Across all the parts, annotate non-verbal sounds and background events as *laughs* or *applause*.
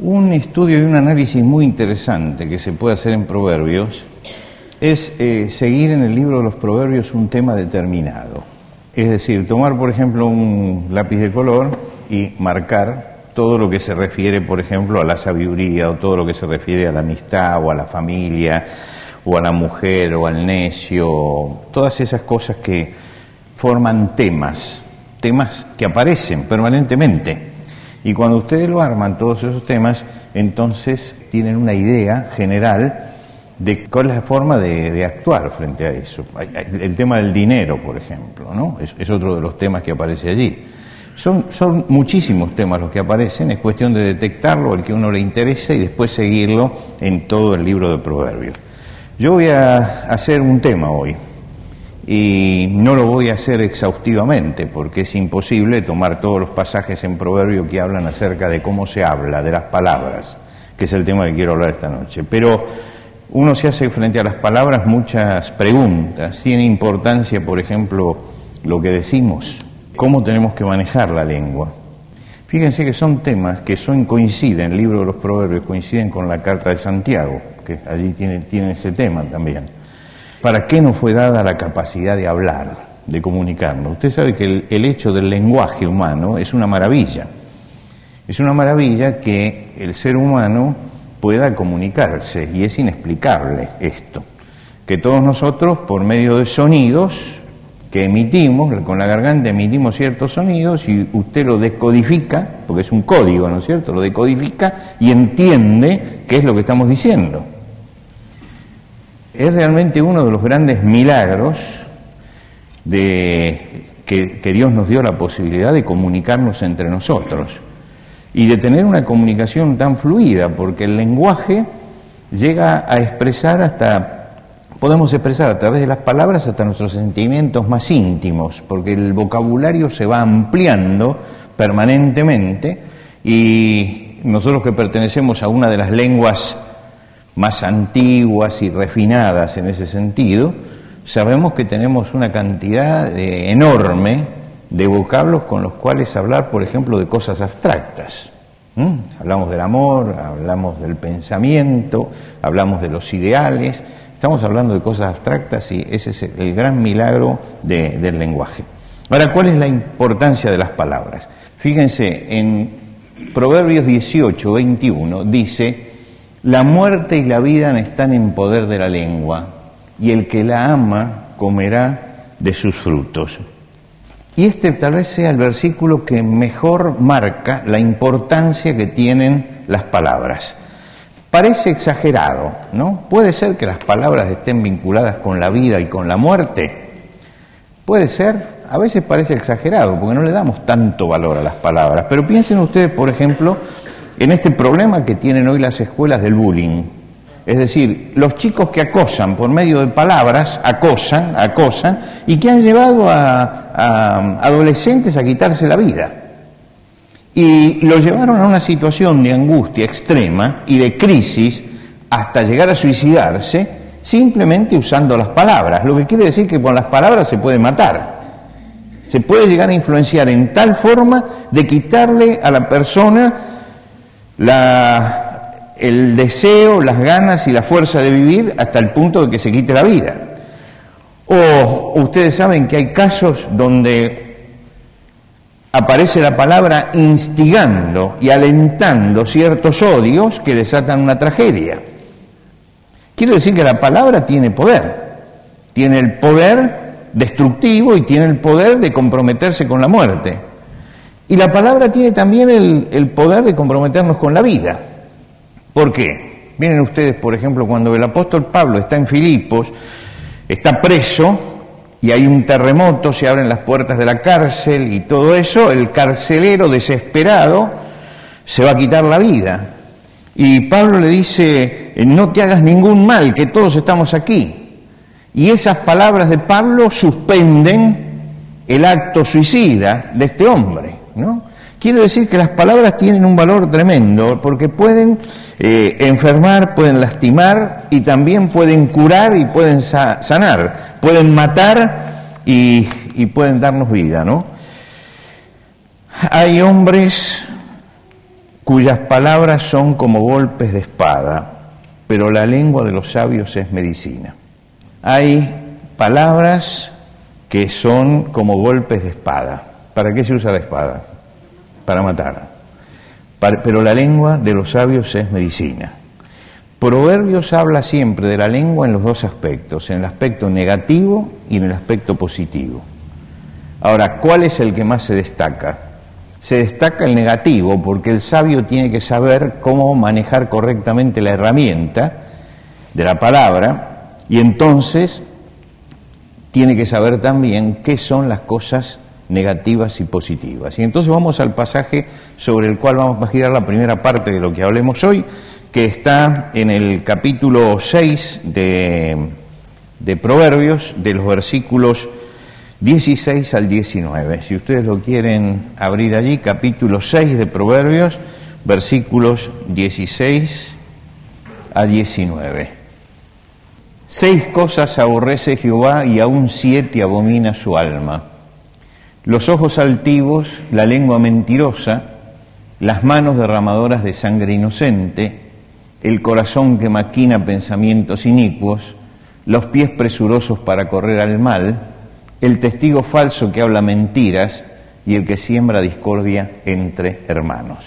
Un estudio y un análisis muy interesante que se puede hacer en Proverbios es eh, seguir en el libro de los Proverbios un tema determinado. Es decir, tomar, por ejemplo, un lápiz de color y marcar todo lo que se refiere, por ejemplo, a la sabiduría o todo lo que se refiere a la amistad o a la familia o a la mujer o al necio, todas esas cosas que forman temas, temas que aparecen permanentemente. Y cuando ustedes lo arman, todos esos temas, entonces tienen una idea general de cuál es la forma de, actuar frente a eso. El tema del dinero, por ejemplo, ¿no? Es, otro de los temas que aparece allí. Son, son muchísimos temas los que aparecen, es cuestión de detectarlo, el que uno le interesa y después seguirlo en todo el libro de Proverbios. Yo voy a hacer un tema hoy, y no lo voy a hacer exhaustivamente porque es imposible tomar todos los pasajes en proverbio que hablan acerca de cómo se habla, de las palabras, que es el tema que quiero hablar esta noche. Pero uno se hace frente a las palabras muchas preguntas. Tiene importancia, por ejemplo, lo que decimos, cómo tenemos que manejar la lengua. Fíjense que son temas que son coinciden, el libro de los proverbios coinciden con la carta de Santiago, que allí tiene, tiene ese tema también. ¿Para qué nos fue dada la capacidad de hablar, de comunicarnos? Usted sabe que el, hecho del lenguaje humano es una maravilla. Es una maravilla que el ser humano pueda comunicarse y es inexplicable esto. Que todos nosotros, por medio de sonidos que emitimos, con la garganta emitimos ciertos sonidos y usted lo decodifica, porque es un código, ¿no es cierto? Lo decodifica y entiende qué es lo que estamos diciendo es realmente uno de los grandes milagros de, que, que, Dios nos dio la posibilidad de comunicarnos entre nosotros y de tener una comunicación tan fluida, porque el lenguaje llega a expresar hasta, podemos expresar a través de las palabras hasta nuestros sentimientos más íntimos, porque el vocabulario se va ampliando permanentemente y nosotros que pertenecemos a una de las lenguas más antiguas y refinadas en ese sentido, sabemos que tenemos una cantidad enorme de vocablos con los cuales hablar, por ejemplo, de cosas abstractas. Hablamos del amor, hablamos del pensamiento, hablamos de los ideales, estamos hablando de cosas abstractas y ese es el gran milagro del lenguaje. Ahora, ¿cuál es la importancia de las palabras? Fíjense, en Proverbios 18, 21 dice, la muerte y la vida están en poder de la lengua, y el que la ama comerá de sus frutos. Y este tal vez sea el versículo que mejor marca la importancia que tienen las palabras. Parece exagerado, ¿no? Puede ser que las palabras estén vinculadas con la vida y con la muerte. Puede ser, a veces parece exagerado, porque no le damos tanto valor a las palabras. Pero piensen ustedes, por ejemplo, en este problema que tienen hoy las escuelas del bullying. Es decir, los chicos que acosan por medio de palabras, acosan, acosan, y que han llevado a, adolescentes a quitarse la vida. Y lo llevaron a una situación de angustia extrema y de crisis hasta llegar a suicidarse simplemente usando las palabras, lo que quiere decir que con las palabras se puede matar. Se puede llegar a influenciar en tal forma de quitarle a la persona el deseo, las ganas y la fuerza de vivir hasta el punto de que se quite la vida. O ustedes saben que hay casos donde aparece la palabra instigando y alentando ciertos odios que desatan una tragedia. Quiero decir que la palabra tiene poder, tiene el poder destructivo y tiene el poder de comprometerse con la muerte. Y la palabra tiene también el, poder de comprometernos con la vida. ¿Por qué? Miren ustedes, por ejemplo, cuando el apóstol Pablo está en Filipos, está preso y hay un terremoto, se abren las puertas de la cárcel y todo eso, el carcelero desesperado se va a quitar la vida. Y Pablo le dice no te hagas ningún mal, que todos estamos aquí. Y esas palabras de Pablo suspenden el acto suicida de este hombre, ¿no? Quiero decir que las palabras tienen un valor tremendo porque pueden eh, enfermar, pueden lastimar y también pueden curar y pueden sanar, pueden matar y, pueden darnos vida. Hay hombres cuyas palabras son como golpes de espada, pero la lengua de los sabios es medicina. Hay palabras que son como golpes de espada. ¿Para qué se usa la espada? Para matar. pero la lengua de los sabios es medicina. Proverbios habla siempre de la lengua en los dos aspectos, en el aspecto negativo y en el aspecto positivo. Ahora, ¿cuál es el que más se destaca? Se destaca el negativo porque el sabio tiene que saber cómo manejar correctamente la herramienta de la palabra y entonces tiene que saber también qué son las cosas negativas y positivas. Y entonces vamos al pasaje sobre el cual vamos a girar la primera parte de lo que hablemos hoy, que está en el capítulo 6 de, de Proverbios, de los versículos 16 al 19. Si ustedes lo quieren abrir allí, capítulo 6 de Proverbios, versículos 16 a 19. Seis cosas aborrece Jehová y aún siete abomina su alma. Los ojos altivos, la lengua mentirosa, las manos derramadoras de sangre inocente, el corazón que maquina pensamientos inicuos, los pies presurosos para correr al mal, el testigo falso que habla mentiras y el que siembra discordia entre hermanos.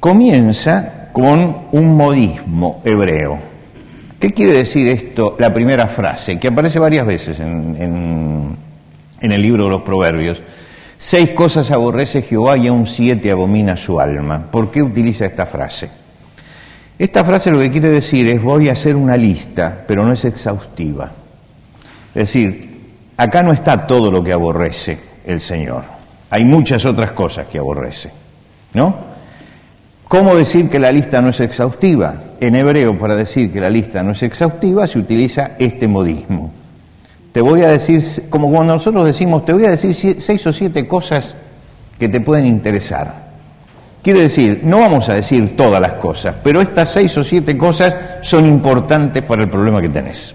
Comienza con un modismo hebreo ¿Qué quiere decir esto, la primera frase, que aparece varias veces en, el libro de los Proverbios? Seis cosas aborrece Jehová y aún siete abomina su alma. ¿Por qué utiliza esta frase? Esta frase lo que quiere decir es voy a hacer una lista, pero no es exhaustiva. Es decir, acá no está todo lo que aborrece el Señor. Hay muchas otras cosas que aborrece. ¿No? ¿Cómo decir que la lista no es exhaustiva? en hebreo para decir que la lista no es exhaustiva se utiliza este modismo. Te voy a decir, como cuando nosotros decimos, te voy a decir seis o siete cosas que te pueden interesar. Quiere decir, no vamos a decir todas las cosas, pero estas seis o siete cosas son importantes para el problema que tenés.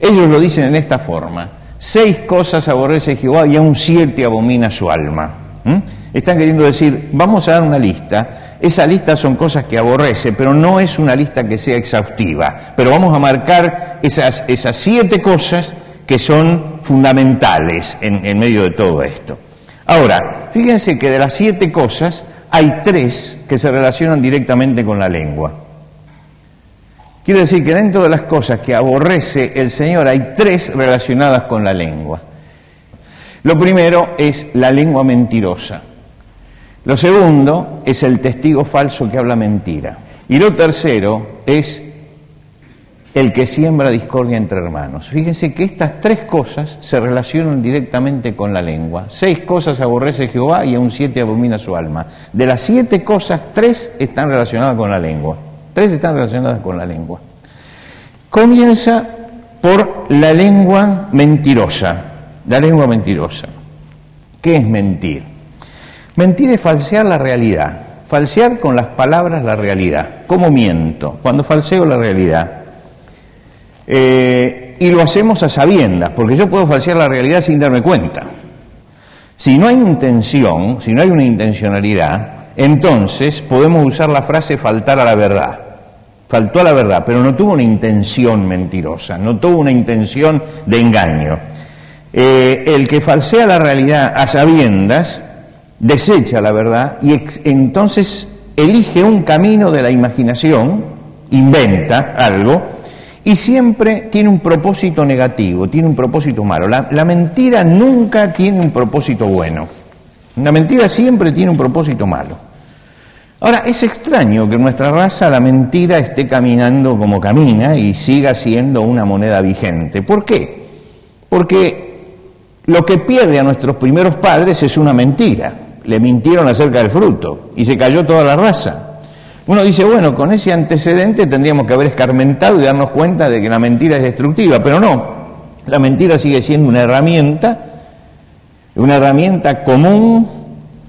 Ellos lo dicen en esta forma, seis cosas aborrece Jehová y aún siete abomina su alma. Están queriendo decir, vamos a dar una lista esa lista son cosas que aborrece, pero no es una lista que sea exhaustiva. Pero vamos a marcar esas siete cosas que son fundamentales en, en medio de todo esto. Ahora, fíjense que de las siete cosas hay tres que se relacionan directamente con la lengua. Quiere decir que dentro de las cosas que aborrece el Señor hay tres relacionadas con la lengua. Lo primero es la lengua mentirosa. Lo segundo es el testigo falso que habla mentira. Y lo tercero es el que siembra discordia entre hermanos. Fíjense que estas tres cosas se relacionan directamente con la lengua. Seis cosas aborrece Jehová y aún siete abomina su alma. De las siete cosas, tres están relacionadas con la lengua. Tres están relacionadas con la lengua. Comienza por la lengua mentirosa. La lengua mentirosa. ¿Qué es mentir? Mentir es falsear la realidad, falsear con las palabras la realidad. ¿Cómo miento? Cuando falseo la realidad. Eh, y lo hacemos a sabiendas, porque yo puedo falsear la realidad sin darme cuenta. Si no hay intención, si no hay una intencionalidad, entonces podemos usar la frase faltar a la verdad. Faltó a la verdad, pero no tuvo una intención mentirosa, no tuvo una intención de engaño. Eh, el que falsea la realidad a sabiendas desecha la verdad y entonces elige un camino de la imaginación, inventa algo y siempre tiene un propósito negativo, tiene un propósito malo. La, mentira nunca tiene un propósito bueno. La mentira siempre tiene un propósito malo. Ahora, es extraño que en nuestra raza la mentira esté caminando como camina y siga siendo una moneda vigente. ¿Por qué? Porque lo que pierde a nuestros primeros padres es una mentira le mintieron acerca del fruto y se cayó toda la raza. Uno dice, bueno, con ese antecedente tendríamos que haber escarmentado y darnos cuenta de que la mentira es destructiva, pero no, la mentira sigue siendo una herramienta, una herramienta común,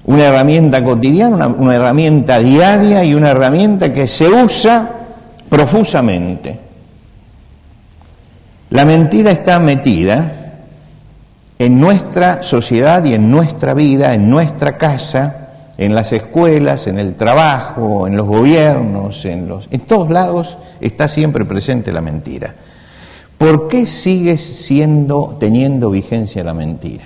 una herramienta cotidiana, una, una herramienta diaria y una herramienta que se usa profusamente. La mentira está metida en nuestra sociedad y en nuestra vida, en nuestra casa, en las escuelas, en el trabajo, en los gobiernos, en, los, en todos lados está siempre presente la mentira. ¿Por qué sigue siendo, teniendo vigencia la mentira?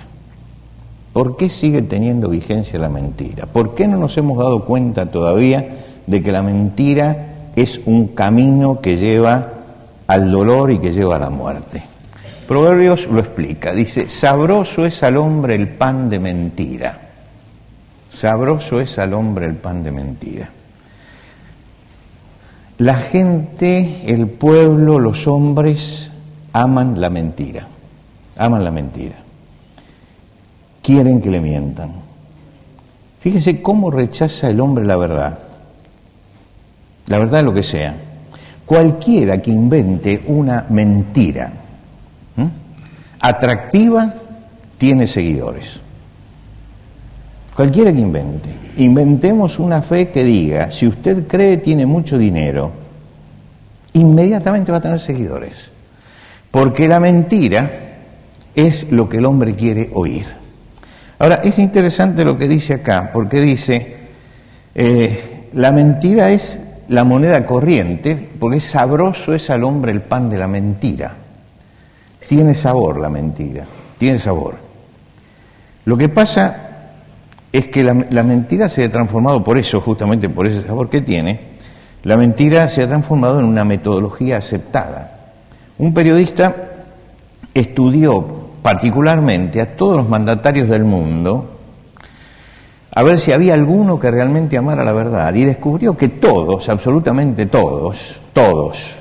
¿Por qué sigue teniendo vigencia la mentira? ¿Por qué no nos hemos dado cuenta todavía de que la mentira es un camino que lleva al dolor y que lleva a la muerte? Proverbios lo explica, dice, sabroso es al hombre el pan de mentira Sabroso es al hombre el pan de mentira. La gente, el pueblo, los hombres aman la mentira, aman la mentira. Quieren que le mientan. Fíjese cómo rechaza el hombre la verdad. La verdad lo que sea. Cualquiera que invente una mentira atractiva tiene seguidores. Cualquiera que invente. Inventemos una fe que diga, si usted cree tiene mucho dinero, inmediatamente va a tener seguidores. Porque la mentira es lo que el hombre quiere oír. Ahora, es interesante lo que dice acá, porque dice, eh, la mentira es la moneda corriente, porque sabroso es al hombre el pan de la mentira. Tiene sabor la mentira, tiene sabor. Lo que pasa es que la, mentira se ha transformado, por eso, justamente por ese sabor que tiene, la mentira se ha transformado en una metodología aceptada. Un periodista estudió particularmente a todos los mandatarios del mundo a ver si había alguno que realmente amara la verdad y descubrió que todos, absolutamente todos, todos,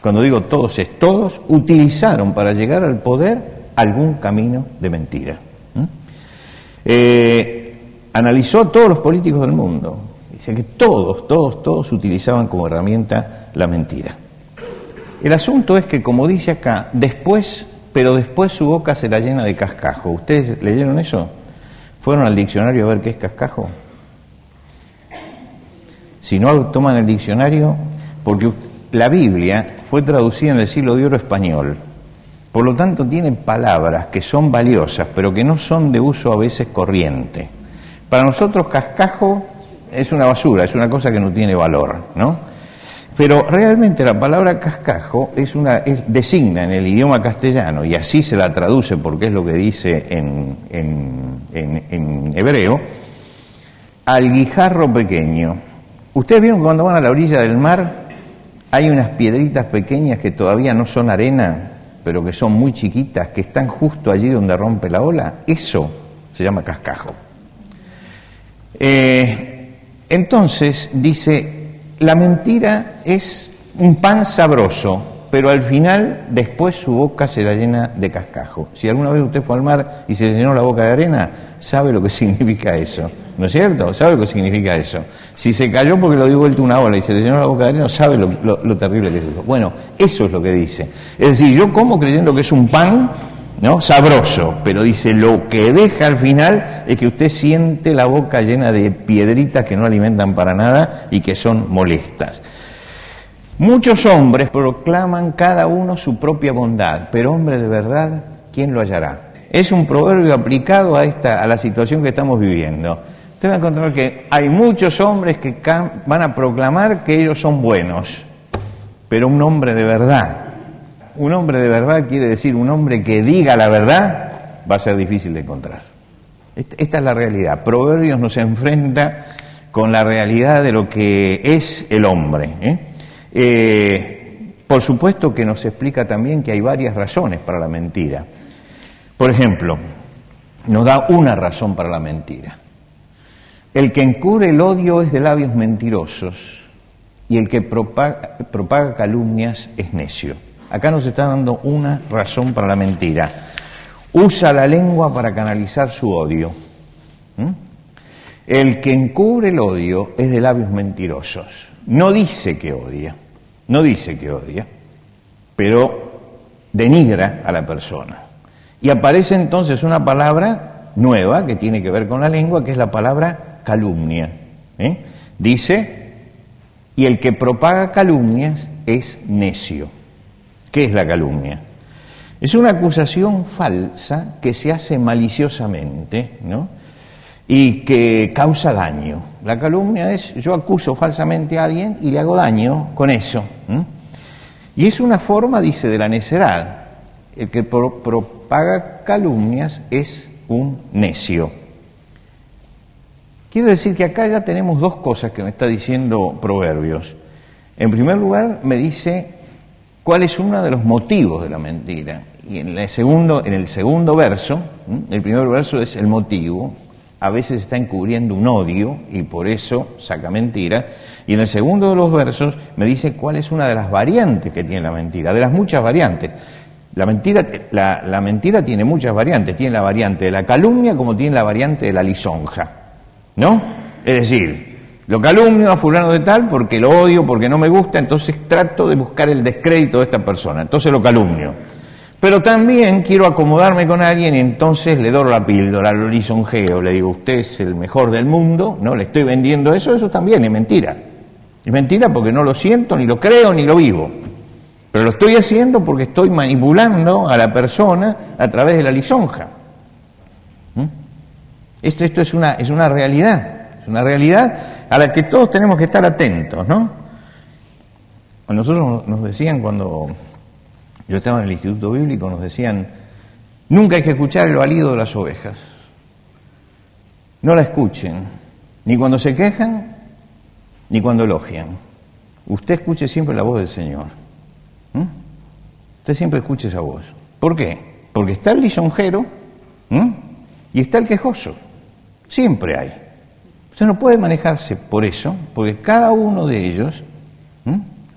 cuando digo todos es todos, utilizaron para llegar al poder algún camino de mentira. Analizó a todos los políticos del mundo. Dice que todos, todos, todos utilizaban como herramienta la mentira. El asunto es que, como dice acá, después, pero después su boca se la llena de cascajo. ¿Ustedes leyeron eso? ¿Fueron al diccionario a ver qué es cascajo? Si no toman el diccionario, porque la Biblia fue traducida en el siglo de oro español, por lo tanto tiene palabras que son valiosas, pero que no son de uso a veces corriente. Para nosotros cascajo es una basura, es una cosa que no tiene valor, ¿no? Pero realmente la palabra cascajo es una, designa en el idioma castellano, y así se la traduce porque es lo que dice en, en hebreo, al guijarro pequeño. Ustedes vieron que cuando van a la orilla del mar hay unas piedritas pequeñas que todavía no son arena, pero que son muy chiquitas, que están justo allí donde rompe la ola. Eso se llama cascajo. Eh, entonces dice, la mentira es un pan sabroso, pero al final después su boca se la llena de cascajo. Si alguna vez usted fue al mar y se le llenó la boca de arena, sabe lo que *laughs* significa eso. ¿No es cierto? ¿Sabe lo que significa eso? Si se cayó porque lo dio vuelta una ola y se le llenó la boca de arena, sabe lo, lo terrible que es eso. Bueno, eso es lo que dice. Es decir, yo como creyendo que es un pan ¿no? Sabroso, pero dice, lo que deja al final es que usted siente la boca llena de piedritas que no alimentan para nada y que son molestas. Muchos hombres proclaman cada uno su propia bondad, pero hombre de verdad, ¿quién lo hallará? Es un proverbio aplicado a, esta, a la situación que estamos viviendo. Usted va a encontrar que hay muchos hombres que van a proclamar que ellos son buenos, pero un hombre de verdad, un hombre de verdad quiere decir un hombre que diga la verdad, va a ser difícil de encontrar. Esta es la realidad. Proverbios nos enfrenta con la realidad de lo que es el hombre. ¿eh? Eh, por supuesto que nos explica también que hay varias razones para la mentira. Por ejemplo, nos da una razón para la mentira. El que encubre el odio es de labios mentirosos y el que propaga calumnias es necio. Acá nos está dando una razón para la mentira. Usa la lengua para canalizar su odio. ¿Mm? El que encubre el odio es de labios mentirosos. no dice que odia, no dice que odia, pero denigra a la persona. Y aparece entonces una palabra nueva que tiene que ver con la lengua, que es la palabra calumnia. ¿eh? Dice, y el que propaga calumnias es necio. ¿Qué es la calumnia? Es una acusación falsa que se hace maliciosamente, ¿no? Y que causa daño. La calumnia es, yo acuso falsamente a alguien y le hago daño con eso. Y es una forma, dice, de la necedad. El que propaga calumnias es un necio. Quiero decir que acá ya tenemos dos cosas que me está diciendo Proverbios. En primer lugar, me dice cuál es uno de los motivos de la mentira. Y en el segundo, en el segundo verso, el primer verso es el motivo, a veces está encubriendo un odio y por eso saca mentiras. Y en el segundo de los versos me dice cuál es una de las variantes que tiene la mentira, de las muchas variantes. La mentira, la mentira tiene muchas variantes, tiene la variante de la calumnia como tiene la variante de la lisonja, ¿no? Es decir, lo calumnio a fulano de tal porque lo odio, porque no me gusta, entonces trato de buscar el descrédito de esta persona, entonces lo calumnio. Pero también quiero acomodarme con alguien y entonces le doy la píldora, lo lisonjeo, le digo, usted es el mejor del mundo, no le estoy vendiendo eso, eso también es mentira. Es mentira porque no lo siento, ni lo creo, ni lo vivo. Pero lo estoy haciendo porque estoy manipulando a la persona a través de la lisonja. ¿Mm? Esto, esto es, una, es una realidad, es una realidad a la que todos tenemos que estar atentos, ¿no? A nosotros nos decían cuando yo estaba en el Instituto Bíblico, nos decían, nunca hay que escuchar el balido de las ovejas. No la escuchen, ni cuando se quejan, ni cuando elogian. Usted escuche siempre la voz del Señor. Usted siempre escuche esa voz. ¿Por qué? Porque está el lisonjero y está el quejoso. Siempre hay. Usted no puede manejarse por eso, porque cada uno de ellos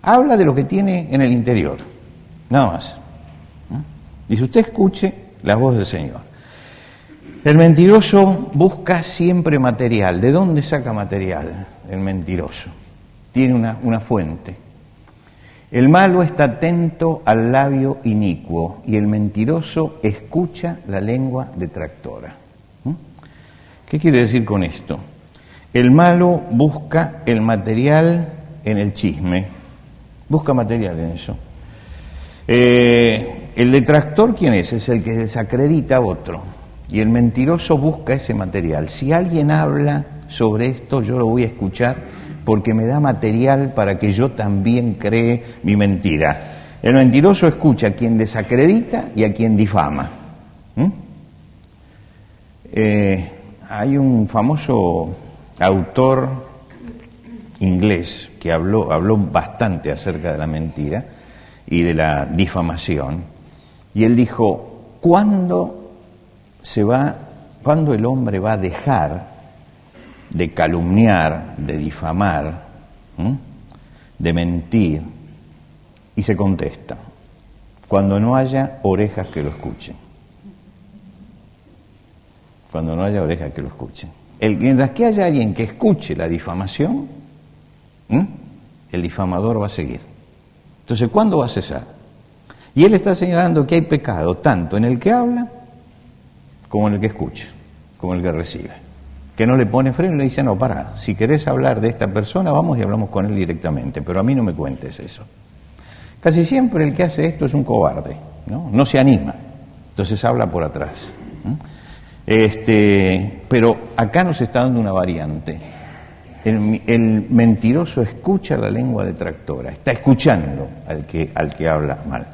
habla de lo que tiene en el interior. Nada más. Dice, usted escuche la voz del Señor. El mentiroso busca siempre material. ¿De dónde saca material el mentiroso? Tiene una, una fuente. El malo está atento al labio inicuo y el mentiroso escucha la lengua detractora. ¿Qué quiere decir con esto? El malo busca el material en el chisme, busca material en eso. Eh, el detractor, ¿quién es? Es el que desacredita a otro. Y el mentiroso busca ese material. Si alguien habla sobre esto, yo lo voy a escuchar porque me da material para que yo también cree mi mentira. El mentiroso escucha a quien desacredita y a quien difama. ¿Mm? Eh, hay un famoso autor inglés que habló, habló bastante acerca de la mentira y de la difamación. Y él dijo, ¿cuándo se va, cuándo el hombre va a dejar de calumniar, de difamar, de mentir? Y se contesta, cuando no haya orejas que lo escuchen. Cuando no haya orejas que lo escuchen. El, mientras que haya alguien que escuche la difamación, el difamador va a seguir. Entonces, ¿cuándo va a cesar? Y él está señalando que hay pecado tanto en el que habla como en el que escucha, como en el que recibe. Que no le pone freno y le dice, no, para, si querés hablar de esta persona, vamos y hablamos con él directamente, pero a mí no me cuentes eso. Casi siempre el que hace esto es un cobarde, ¿no? No se anima, entonces habla por atrás. Este, pero acá nos está dando una variante. El, mentiroso escucha la lengua detractora, está escuchando al que, al que habla mal.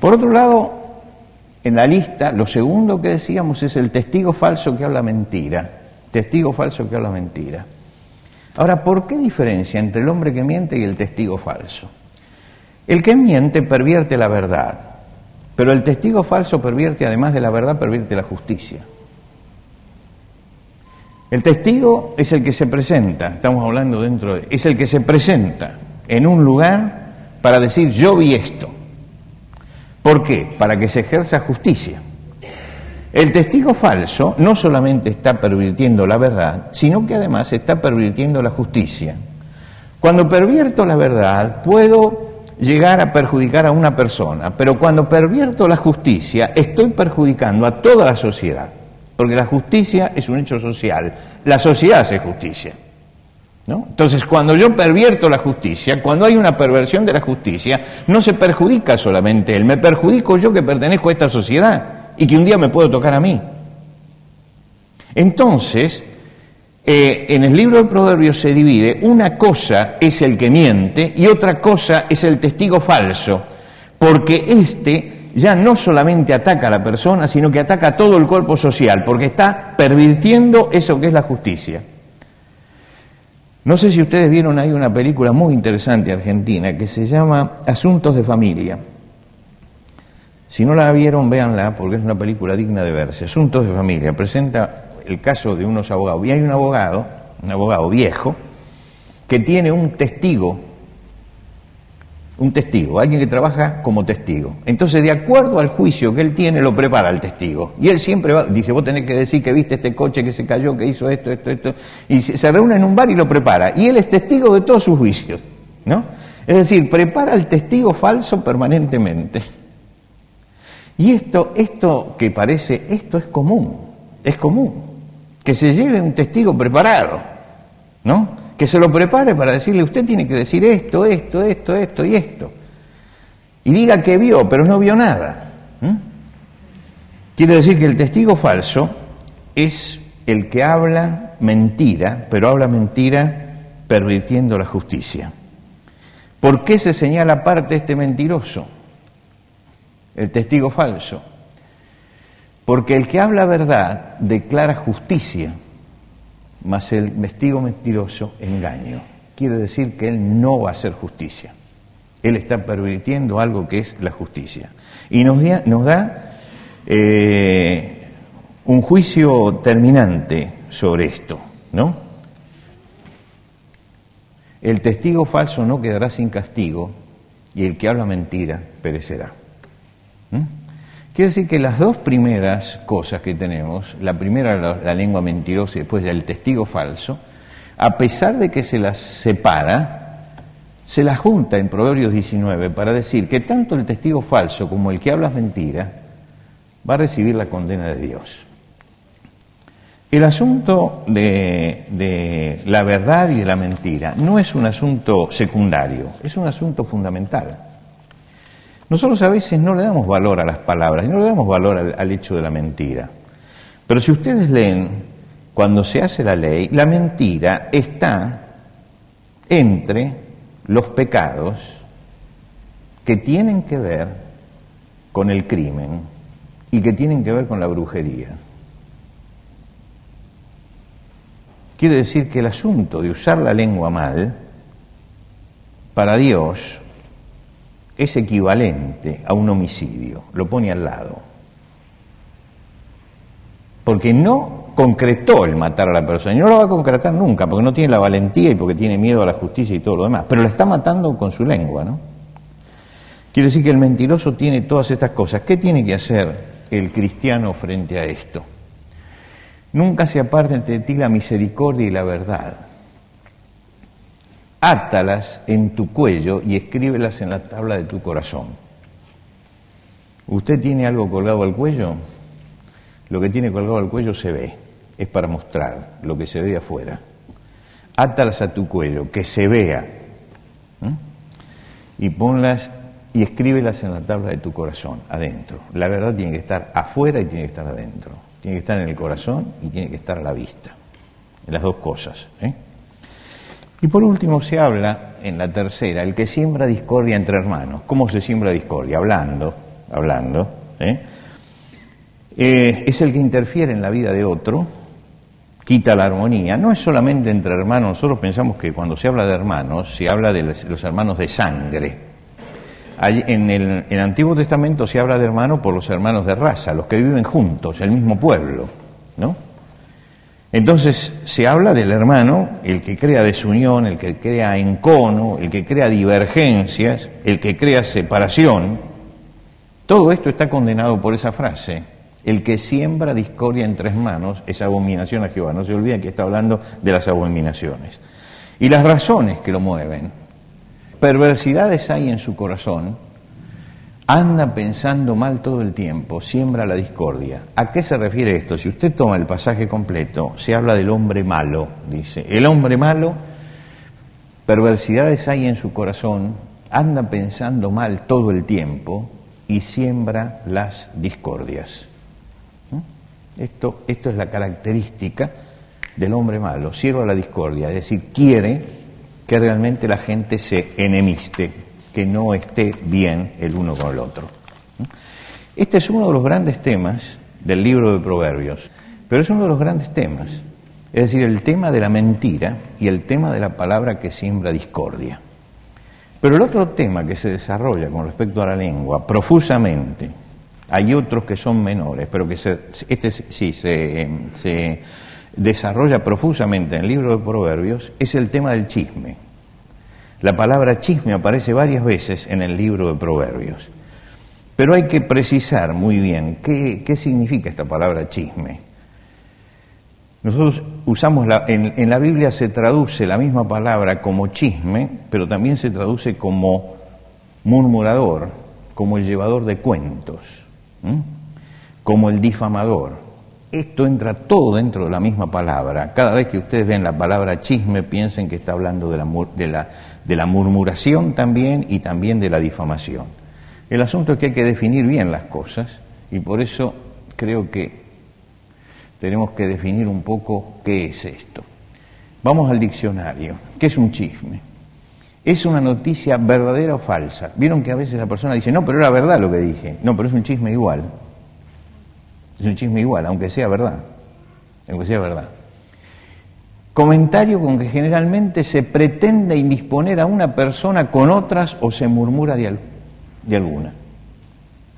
Por otro lado, en la lista, lo segundo que decíamos es el testigo falso que habla mentira. Testigo falso que habla mentira. Ahora, ¿por qué diferencia entre el hombre que miente y el testigo falso? El que miente pervierte la verdad, pero el testigo falso pervierte, además de la verdad, pervierte la justicia. El testigo es el que se presenta, estamos hablando dentro de, es el que se presenta en un lugar para decir yo vi esto. ¿Por qué? Para que se ejerza justicia. El testigo falso no solamente está pervirtiendo la verdad, sino que además está pervirtiendo la justicia. Cuando pervierto la verdad, puedo llegar a perjudicar a una persona, pero cuando pervierto la justicia, estoy perjudicando a toda la sociedad, porque la justicia es un hecho social, la sociedad hace justicia. ¿no? Entonces, cuando yo pervierto la justicia, cuando hay una perversión de la justicia, no se perjudica solamente él, me perjudico yo que pertenezco a esta sociedad y que un día me puedo tocar a mí. Entonces, eh, en el libro de Proverbios se divide, una cosa es el que miente y otra cosa es el testigo falso, porque este ya no solamente ataca a la persona, sino que ataca a todo el cuerpo social, porque está pervirtiendo eso que es la justicia. No sé si ustedes vieron ahí una película muy interesante argentina que se llama Asuntos de Familia. Si no la vieron, véanla porque es una película digna de verse. Asuntos de Familia presenta el caso de unos abogados. Y hay un abogado, un abogado viejo, que tiene un testigo, un testigo, alguien que trabaja como testigo. Entonces, de acuerdo al juicio que él tiene, lo prepara el testigo. Y él siempre va, dice, vos tenés que decir que viste este coche que se cayó, que hizo esto, esto, esto. Y se reúne en un bar y lo prepara. Y él es testigo de todos sus juicios, ¿no? Es decir, prepara al testigo falso permanentemente. Y esto, esto que parece, esto es común, es común que se lleve un testigo preparado, ¿no? Que se lo prepare para decirle, usted tiene que decir esto, esto, esto, esto y esto. Y diga que vio, pero no vio nada. Quiere decir que el testigo falso es el que habla mentira, pero habla mentira pervirtiendo la justicia. ¿Por qué se señala aparte este mentiroso? El testigo falso. Porque el que habla verdad declara justicia, mas el testigo mentiroso engaño. Quiere decir que él no va a hacer justicia. Él está pervirtiendo algo que es la justicia. Y nos da, eh, un juicio terminante sobre esto, ¿no? El testigo falso no quedará sin castigo y el que habla mentira perecerá. Quiere decir que las dos primeras cosas que tenemos, la primera la, lengua mentirosa y después el testigo falso, a pesar de que se las separa, se las junta en Proverbios 19 para decir que tanto el testigo falso como el que habla mentira va a recibir la condena de Dios. El asunto de, la verdad y de la mentira no es un asunto secundario, es un asunto fundamental. Nosotros a veces no le damos valor a las palabras, no le damos valor al, hecho de la mentira. Pero si ustedes leen, cuando se hace la ley, la mentira está entre los pecados que tienen que ver con el crimen y que tienen que ver con la brujería. Quiere decir que el asunto de usar la lengua mal, para Dios, es equivalente a un homicidio, lo pone al lado. Porque no concretó el matar a la persona, y no lo va a concretar nunca, porque no tiene la valentía y porque tiene miedo a la justicia y todo lo demás, pero la está matando con su lengua, ¿no? Quiere decir que el mentiroso tiene todas estas cosas. ¿Qué tiene que hacer el cristiano frente a esto? Nunca se aparte entre ti la misericordia y la verdad átalas en tu cuello y escríbelas en la tabla de tu corazón. ¿Usted tiene algo colgado al cuello? Lo que tiene colgado al cuello se ve, es para mostrar lo que se ve afuera. Átalas a tu cuello, que se vea. Y ponlas y escríbelas en la tabla de tu corazón, adentro. La verdad tiene que estar afuera y tiene que estar adentro. Tiene que estar en el corazón y tiene que estar a la vista. Las dos cosas. ¿eh? Y por último se habla en la tercera, el que siembra discordia entre hermanos. ¿Cómo se siembra discordia? Hablando, hablando. ¿eh? Eh, es el que interfiere en la vida de otro, quita la armonía. No es solamente entre hermanos, nosotros pensamos que cuando se habla de hermanos, se habla de los hermanos de sangre. En el, en el Antiguo Testamento se habla de hermanos por los hermanos de raza, los que viven juntos, el mismo pueblo, ¿no? Entonces se habla del hermano, el que crea desunión, el que crea encono, el que crea divergencias, el que crea separación. Todo esto está condenado por esa frase. El que siembra discordia en tres manos es abominación a Jehová. No se olviden que está hablando de las abominaciones. y las razones que lo mueven. Perversidades hay en su corazón, anda pensando mal todo el tiempo, siembra la discordia. ¿A qué se refiere esto? Si usted toma el pasaje completo, se habla del hombre malo, dice. El hombre malo, perversidades hay en su corazón, anda pensando mal todo el tiempo y siembra las discordias. ¿Mm? Esto, esto es la característica del hombre malo, sierva la discordia, es decir, quiere que realmente la gente se enemiste, que no esté bien el uno con el otro. Este es uno de los grandes temas del libro de Proverbios, pero es uno de los grandes temas, es decir, el tema de la mentira y el tema de la palabra que siembra discordia. Pero el otro tema que se desarrolla con respecto a la lengua profusamente, hay otros que son menores, pero que este sí se, se desarrolla profusamente en el libro de Proverbios, es el tema del chisme. La palabra chisme aparece varias veces en el libro de Proverbios. Pero hay que precisar muy bien qué, significa esta palabra chisme. Nosotros usamos, la, en, la Biblia se traduce la misma palabra como chisme, pero también se traduce como murmurador, como el llevador de cuentos, como el difamador. Esto entra todo dentro de la misma palabra. Cada vez que ustedes ven la palabra chisme, piensen que está hablando de la, de la de la murmuración también y también de la difamación. El asunto es que hay que definir bien las cosas y por eso creo que tenemos que definir un poco qué es esto. Vamos al diccionario. ¿Qué es un chisme? ¿Es una noticia verdadera o falsa? Vieron que a veces la persona dice, no, pero era verdad lo que dije. No, pero es un chisme igual. Es un chisme igual, aunque sea verdad. Aunque sea verdad. Comentario con que generalmente se pretende indisponer a una persona con otras o se murmura de, de alguna.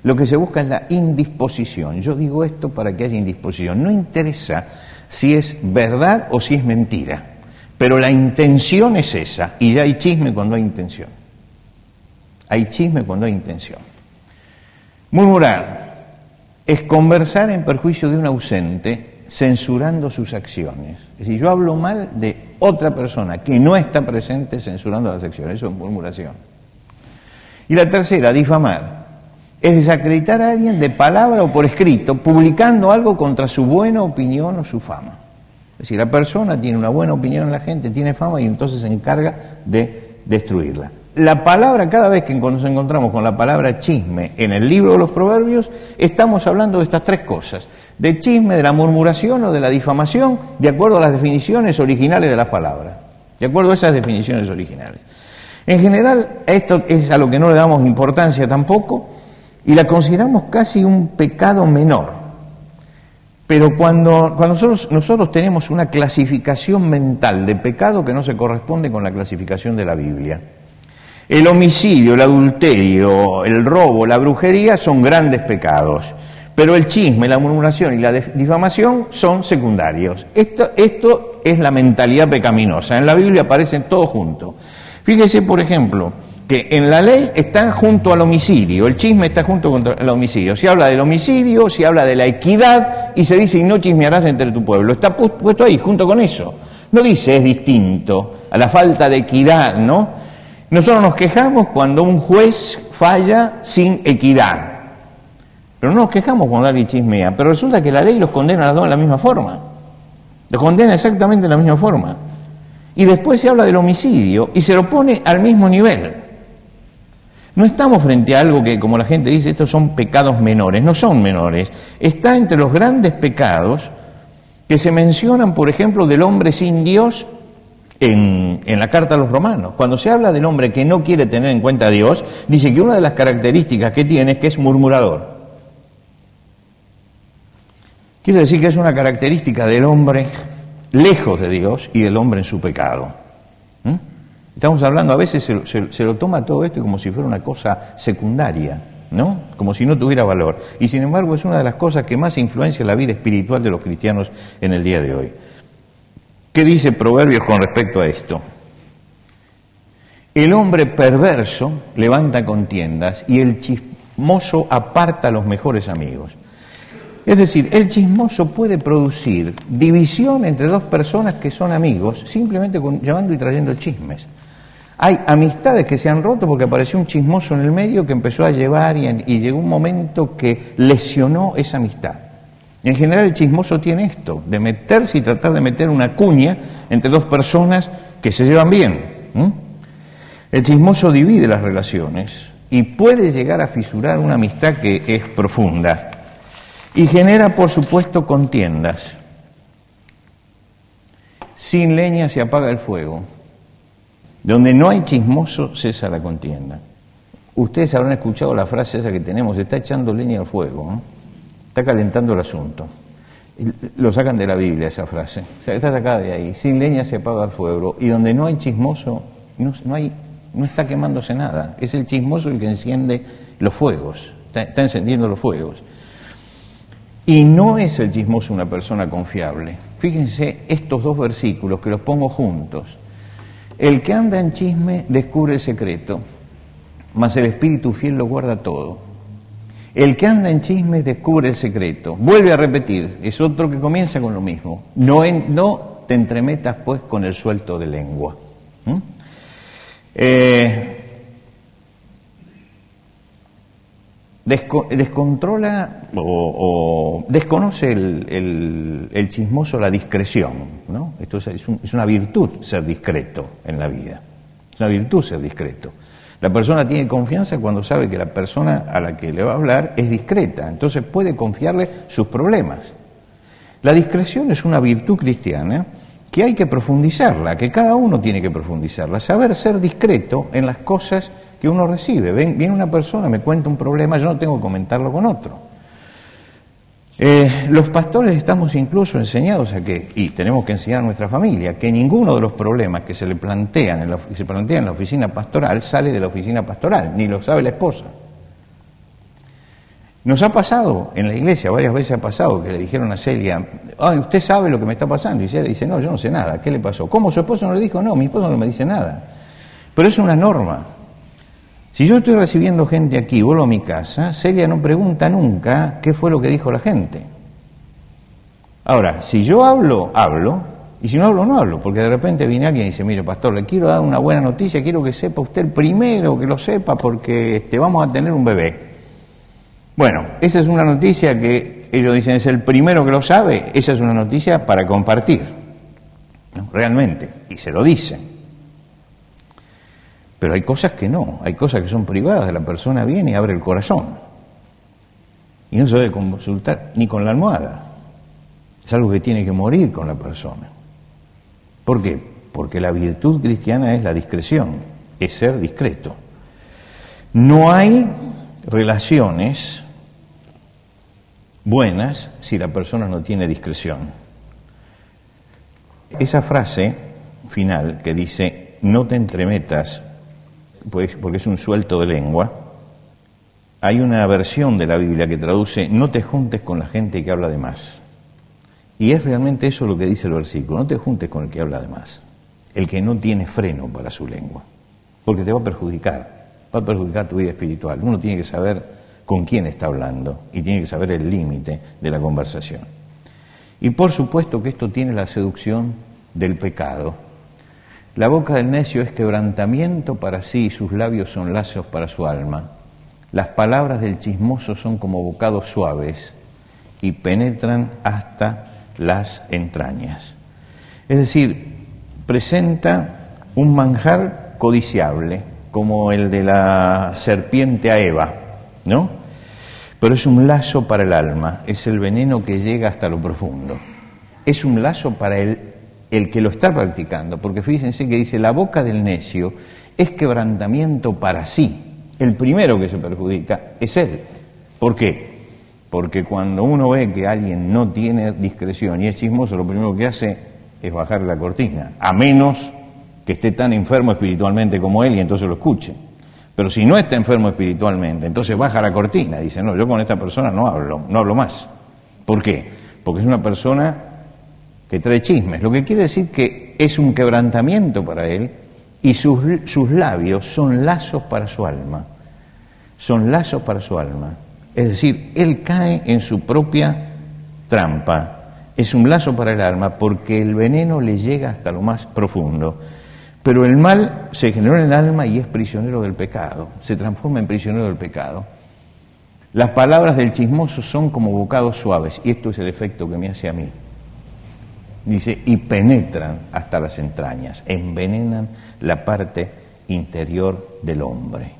Lo que se busca es la indisposición. Yo digo esto para que haya indisposición. No interesa si es verdad o si es mentira, pero la intención es esa y ya hay chisme cuando hay intención. Hay chisme cuando hay intención. Murmurar es conversar en perjuicio de un ausente censurando sus acciones. Es decir, yo hablo mal de otra persona que no está presente censurando las acciones, eso es murmuración. Y la tercera, difamar, es desacreditar a alguien de palabra o por escrito, publicando algo contra su buena opinión o su fama. Es decir, la persona tiene una buena opinión en la gente, tiene fama y entonces se encarga de destruirla. La palabra, cada vez que nos encontramos con la palabra chisme en el libro de los proverbios, estamos hablando de estas tres cosas de chisme, de la murmuración o de la difamación, de acuerdo a las definiciones originales de las palabras, de acuerdo a esas definiciones originales. En general, esto es a lo que no le damos importancia tampoco y la consideramos casi un pecado menor. Pero cuando, cuando nosotros, nosotros tenemos una clasificación mental de pecado que no se corresponde con la clasificación de la Biblia, el homicidio, el adulterio, el robo, la brujería son grandes pecados. Pero el chisme, la murmuración y la difamación son secundarios. Esto, es la mentalidad pecaminosa. En la Biblia aparecen todos juntos. Fíjese, por ejemplo, que en la ley está junto al homicidio, el chisme está junto con el homicidio. Se habla del homicidio, se habla de la equidad y se dice y no chismearás entre tu pueblo. Está puesto ahí, junto con eso. No dice es distinto a la falta de equidad, ¿no? Nosotros nos quejamos cuando un juez falla sin equidad. Pero no nos quejamos cuando alguien chismea, pero resulta que la ley los condena a los dos de la misma forma. Los condena exactamente de la misma forma. Y después se habla del homicidio y se lo pone al mismo nivel. No estamos frente a algo que, como la gente dice, estos son pecados menores. No son menores. Está entre los grandes pecados que se mencionan, por ejemplo, del hombre sin Dios en, la carta a los romanos. Cuando se habla del hombre que no quiere tener en cuenta a Dios, dice que una de las características que tiene es que es murmurador. Quiere decir que es una característica del hombre lejos de Dios y del hombre en su pecado. ¿Mm? Estamos hablando, a veces se, lo toma todo esto como si fuera una cosa secundaria, ¿no? Como si no tuviera valor. Y sin embargo es una de las cosas que más influencia la vida espiritual de los cristianos en el día de hoy. ¿Qué dice Proverbios con respecto a esto? El hombre perverso levanta contiendas y el chismoso aparta a los mejores amigos. Es decir, el chismoso puede producir división entre dos personas que son amigos simplemente con, llevando y trayendo chismes. Hay amistades que se han roto porque apareció un chismoso en el medio que empezó a llevar y, y llegó un momento que lesionó esa amistad. En general el chismoso tiene esto, de meterse y tratar de meter una cuña entre dos personas que se llevan bien. El chismoso divide las relaciones y puede llegar a fisurar una amistad que es profunda y genera, por supuesto, contiendas. Sin leña se apaga el fuego. Donde no hay chismoso, cesa la contienda. Ustedes habrán escuchado la frase esa que tenemos, está echando leña al fuego, está calentando el asunto. Lo sacan de la Biblia esa frase, o sea, está sacada de ahí. Sin leña se apaga el fuego y donde no hay chismoso, no, hay, no está quemándose nada. Es el chismoso el que enciende los fuegos, está encendiendo los fuegos. Y no es el chismoso una persona confiable. Fíjense estos dos versículos que los pongo juntos. El que anda en chisme descubre el secreto, mas el espíritu fiel lo guarda todo. El que anda en chisme descubre el secreto. Vuelve a repetir, es otro que comienza con lo mismo. No, te entremetas pues con el suelto de lengua. ¿Mm? Eh, descontrola o, desconoce el, chismoso la discreción. ¿no? Esto es, una virtud ser discreto en la vida. Es una virtud ser discreto. La persona tiene confianza cuando sabe que la persona a la que le va a hablar es discreta, entonces puede confiarle sus problemas. La discreción es una virtud cristiana que hay que profundizarla, que cada uno tiene que profundizarla, saber ser discreto en las cosas que uno recibe. viene una persona, me cuenta un problema, yo no tengo que comentarlo con otro. Eh, los pastores estamos incluso enseñados a que, y tenemos que enseñar a nuestra familia, que ninguno de los problemas que se le plantean en la, se plantean en la oficina pastoral sale de la oficina pastoral, ni lo sabe la esposa. Nos ha pasado en la iglesia, varias veces ha pasado, que le dijeron a Celia, Ay, usted sabe lo que me está pasando, y Celia dice, no, yo no sé nada, ¿qué le pasó? ¿Cómo su esposo no le dijo? No, mi esposo no me dice nada. Pero es una norma, si yo estoy recibiendo gente aquí, vuelvo a mi casa, Celia no pregunta nunca qué fue lo que dijo la gente. Ahora, si yo hablo, hablo, y si no hablo, no hablo, porque de repente viene alguien y dice, mire, pastor, le quiero dar una buena noticia, quiero que sepa usted primero, que lo sepa, porque este, vamos a tener un bebé. Bueno, esa es una noticia que ellos dicen es el primero que lo sabe, esa es una noticia para compartir, realmente, y se lo dicen. Pero hay cosas que no, hay cosas que son privadas, la persona viene y abre el corazón. Y no se debe consultar ni con la almohada. Es algo que tiene que morir con la persona. ¿Por qué? Porque la virtud cristiana es la discreción, es ser discreto. No hay relaciones buenas si la persona no tiene discreción. Esa frase final que dice, no te entremetas pues, porque es un suelto de lengua, hay una versión de la Biblia que traduce, no te juntes con la gente que habla de más. Y es realmente eso lo que dice el versículo, no te juntes con el que habla de más, el que no tiene freno para su lengua, porque te va a perjudicar, va a perjudicar tu vida espiritual. Uno tiene que saber con quién está hablando y tiene que saber el límite de la conversación. Y por supuesto que esto tiene la seducción del pecado, la boca del necio es quebrantamiento para sí y sus labios son lazos para su alma. Las palabras del chismoso son como bocados suaves y penetran hasta las entrañas. Es decir, presenta un manjar codiciable, como el de la serpiente a Eva, ¿no? Pero es un lazo para el alma, es el veneno que llega hasta lo profundo. Es un lazo para el el que lo está practicando, porque fíjense que dice, la boca del necio es quebrantamiento para sí. El primero que se perjudica es él. ¿Por qué? Porque cuando uno ve que alguien no tiene discreción y es chismoso, lo primero que hace es bajar la cortina, a menos que esté tan enfermo espiritualmente como él y entonces lo escuche. Pero si no está enfermo espiritualmente, entonces baja la cortina, dice, no, yo con esta persona no hablo, no hablo más. ¿Por qué? Porque es una persona que trae chismes, lo que quiere decir que es un quebrantamiento para él y sus, sus labios son lazos para su alma, son lazos para su alma. Es decir, él cae en su propia trampa, es un lazo para el alma porque el veneno le llega hasta lo más profundo. Pero el mal se generó en el alma y es prisionero del pecado, se transforma en prisionero del pecado. Las palabras del chismoso son como bocados suaves, y esto es el efecto que me hace a mí. Dice, y penetran hasta las entrañas, envenenan la parte interior del hombre.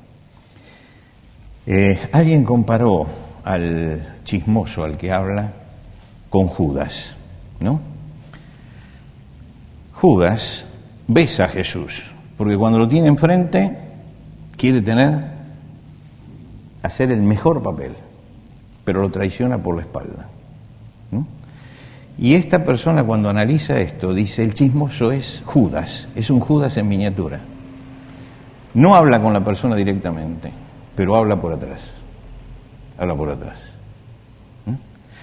Eh, alguien comparó al chismoso, al que habla, con Judas, ¿no? Judas besa a Jesús, porque cuando lo tiene enfrente quiere tener, hacer el mejor papel, pero lo traiciona por la espalda. Y esta persona cuando analiza esto dice, el chismoso es Judas, es un Judas en miniatura. No habla con la persona directamente, pero habla por atrás. Habla por atrás.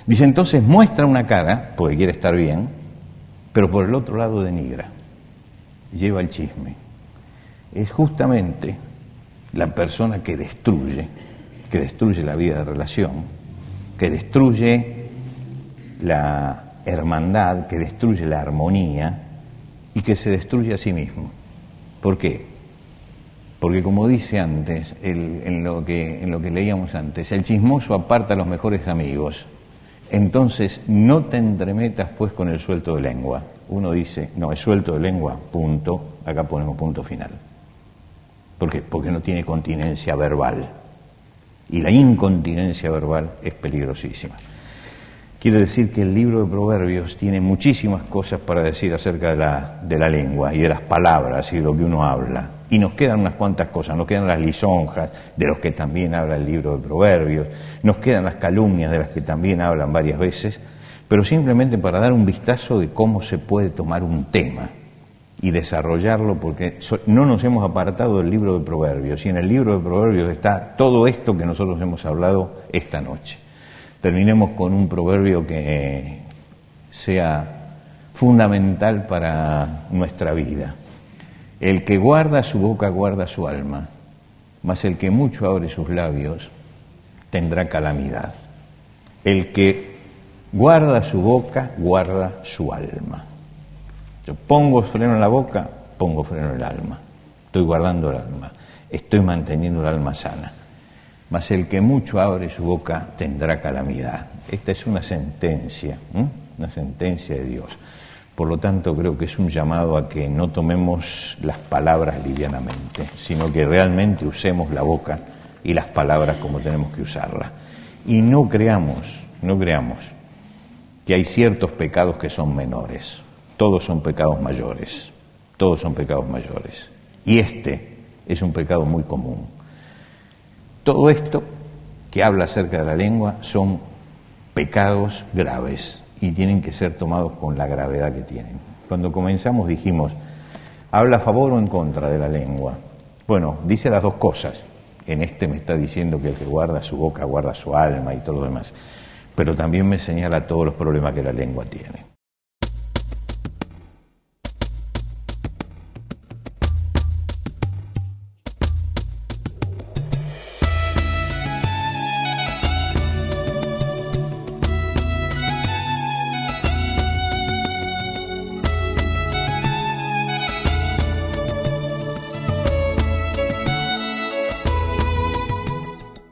Dice entonces muestra una cara, porque quiere estar bien, pero por el otro lado denigra, lleva el chisme. Es justamente la persona que destruye, que destruye la vida de relación, que destruye la hermandad, que destruye la armonía y que se destruye a sí mismo. ¿Por qué? Porque como dice antes, en, lo que, en lo que leíamos antes, el chismoso aparta a los mejores amigos, entonces, no te entremetas pues con el suelto de lengua. Uno dice, no, es suelto de lengua, punto, acá ponemos punto final. ¿Por qué? Porque no tiene continencia verbal. Y la incontinencia verbal es peligrosísima. Quiere decir que el libro de Proverbios tiene muchísimas cosas para decir acerca de la, de la lengua y de las palabras y de lo que uno habla. Y nos quedan unas cuantas cosas, nos quedan las lisonjas, de los que también habla el libro de Proverbios, nos quedan las calumnias, de las que también hablan varias veces, pero simplemente para dar un vistazo de cómo se puede tomar un tema y desarrollarlo, porque no nos hemos apartado del libro de Proverbios, y en el libro de Proverbios está todo esto que nosotros hemos hablado esta noche. Terminemos con un proverbio que sea fundamental para nuestra vida. El que guarda su boca guarda su alma, mas el que mucho abre sus labios tendrá calamidad. El que guarda su boca guarda su alma. Yo pongo freno en la boca, pongo freno en el alma. Estoy guardando el alma, estoy manteniendo el alma sana. Mas el que mucho abre su boca tendrá calamidad. Esta es una sentencia, una sentencia de Dios. Por lo tanto, creo que es un llamado a que no tomemos las palabras livianamente, sino que realmente usemos la boca y las palabras como tenemos que usarlas. Y no creamos, no creamos que hay ciertos pecados que son menores. Todos son pecados mayores. Todos son pecados mayores. Y este es un pecado muy común. Todo esto que habla acerca de la lengua son pecados graves y tienen que ser tomados con la gravedad que tienen. Cuando comenzamos dijimos, ¿habla a favor o en contra de la lengua? Bueno, dice las dos cosas. En este me está diciendo que el que guarda su boca guarda su alma y todo lo demás. Pero también me señala todos los problemas que la lengua tiene.